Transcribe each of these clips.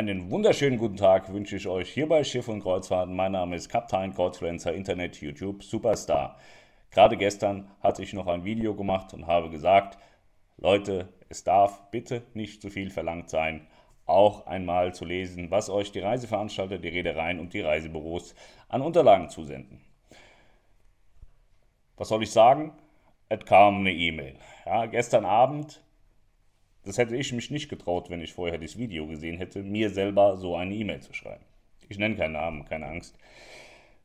Einen wunderschönen guten Tag wünsche ich euch hier bei Schiff und Kreuzfahrten. Mein Name ist Kaptein Kreuzfluencer Internet YouTube Superstar. Gerade gestern hatte ich noch ein Video gemacht und habe gesagt, Leute, es darf bitte nicht zu viel verlangt sein, auch einmal zu lesen, was euch die Reiseveranstalter, die Reedereien und die Reisebüros an Unterlagen zusenden. Was soll ich sagen? Es kam eine E-Mail. Ja, gestern Abend das hätte ich mich nicht getraut, wenn ich vorher das Video gesehen hätte, mir selber so eine E-Mail zu schreiben. Ich nenne keinen Namen, keine Angst.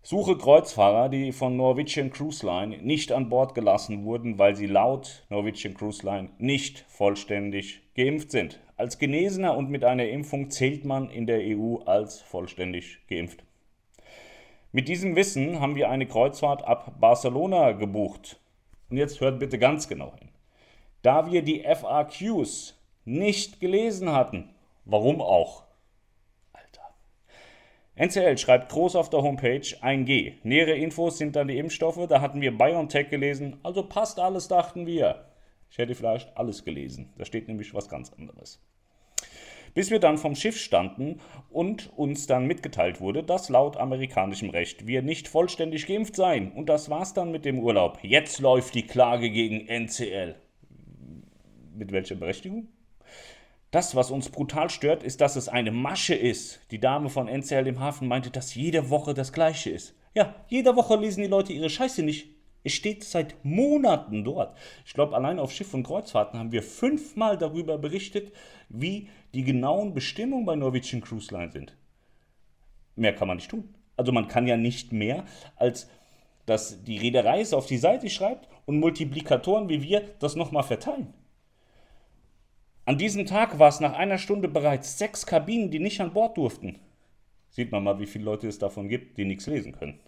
Suche Kreuzfahrer, die von Norwegian Cruise Line nicht an Bord gelassen wurden, weil sie laut Norwegian Cruise Line nicht vollständig geimpft sind. Als Genesener und mit einer Impfung zählt man in der EU als vollständig geimpft. Mit diesem Wissen haben wir eine Kreuzfahrt ab Barcelona gebucht. Und jetzt hört bitte ganz genau hin da wir die FAQs nicht gelesen hatten. Warum auch? Alter. NCL schreibt groß auf der Homepage 1G. Nähere Infos sind dann die Impfstoffe. Da hatten wir BioNTech gelesen. Also passt alles, dachten wir. Ich hätte vielleicht alles gelesen. Da steht nämlich was ganz anderes. Bis wir dann vom Schiff standen und uns dann mitgeteilt wurde, dass laut amerikanischem Recht wir nicht vollständig geimpft seien. Und das war's dann mit dem Urlaub. Jetzt läuft die Klage gegen NCL mit welcher Berechtigung? Das, was uns brutal stört, ist, dass es eine Masche ist. Die Dame von NCL im Hafen meinte, dass jede Woche das Gleiche ist. Ja, jede Woche lesen die Leute ihre Scheiße nicht. Es steht seit Monaten dort. Ich glaube, allein auf Schiff- und Kreuzfahrten haben wir fünfmal darüber berichtet, wie die genauen Bestimmungen bei Norwegian Cruise Line sind. Mehr kann man nicht tun. Also man kann ja nicht mehr, als dass die Reederei es auf die Seite schreibt und Multiplikatoren wie wir das nochmal verteilen. An diesem Tag war es nach einer Stunde bereits sechs Kabinen, die nicht an Bord durften. Sieht man mal, wie viele Leute es davon gibt, die nichts lesen können.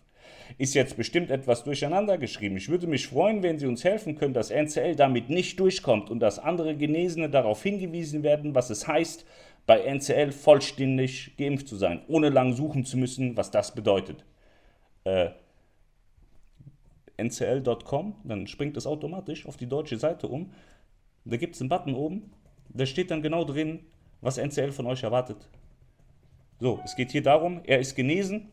Ist jetzt bestimmt etwas durcheinander geschrieben. Ich würde mich freuen, wenn Sie uns helfen können, dass NCL damit nicht durchkommt und dass andere Genesene darauf hingewiesen werden, was es heißt, bei NCL vollständig geimpft zu sein, ohne lang suchen zu müssen, was das bedeutet. Äh, ncl.com, dann springt es automatisch auf die deutsche Seite um. Da gibt es einen Button oben, da steht dann genau drin, was NCL von euch erwartet. So, es geht hier darum, er ist genesen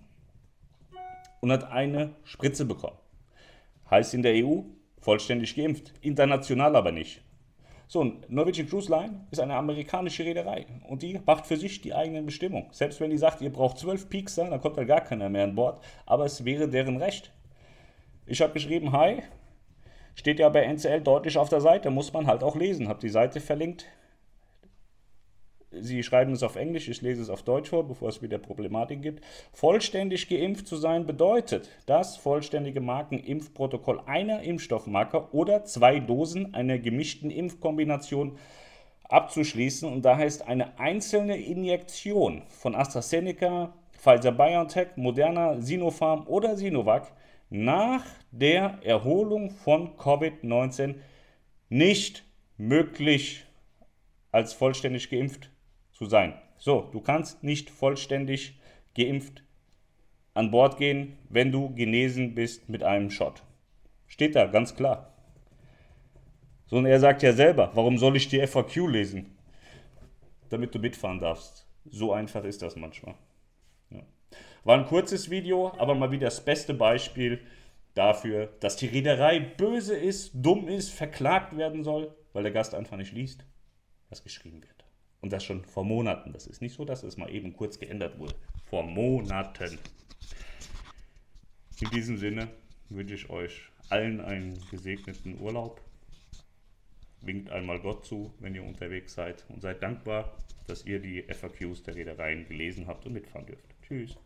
und hat eine Spritze bekommen. Heißt in der EU vollständig geimpft, international aber nicht. So, Norwegian Cruise Line ist eine amerikanische Reederei und die macht für sich die eigenen Bestimmungen. Selbst wenn die sagt, ihr braucht zwölf Peaks, dann kommt da gar keiner mehr an Bord, aber es wäre deren Recht. Ich habe geschrieben, hi, steht ja bei NCL deutlich auf der Seite, muss man halt auch lesen. Habe die Seite verlinkt, Sie schreiben es auf Englisch, ich lese es auf Deutsch vor, bevor es wieder Problematik gibt. Vollständig geimpft zu sein bedeutet, das vollständige Markenimpfprotokoll einer Impfstoffmarke oder zwei Dosen einer gemischten Impfkombination abzuschließen. Und da heißt eine einzelne Injektion von AstraZeneca, Pfizer BioNTech, Moderna, Sinopharm oder Sinovac nach der Erholung von Covid-19 nicht möglich als vollständig geimpft zu sein. So, du kannst nicht vollständig geimpft an Bord gehen, wenn du genesen bist mit einem Shot. Steht da ganz klar. So, und er sagt ja selber, warum soll ich die FAQ lesen? Damit du mitfahren darfst. So einfach ist das manchmal. Ja. War ein kurzes Video, aber mal wieder das beste Beispiel dafür, dass die Reederei böse ist, dumm ist, verklagt werden soll, weil der Gast einfach nicht liest, was geschrieben wird. Und das schon vor Monaten. Das ist nicht so, dass es mal eben kurz geändert wurde. Vor Monaten. In diesem Sinne wünsche ich euch allen einen gesegneten Urlaub. Winkt einmal Gott zu, wenn ihr unterwegs seid. Und seid dankbar, dass ihr die FAQs der Reedereien gelesen habt und mitfahren dürft. Tschüss.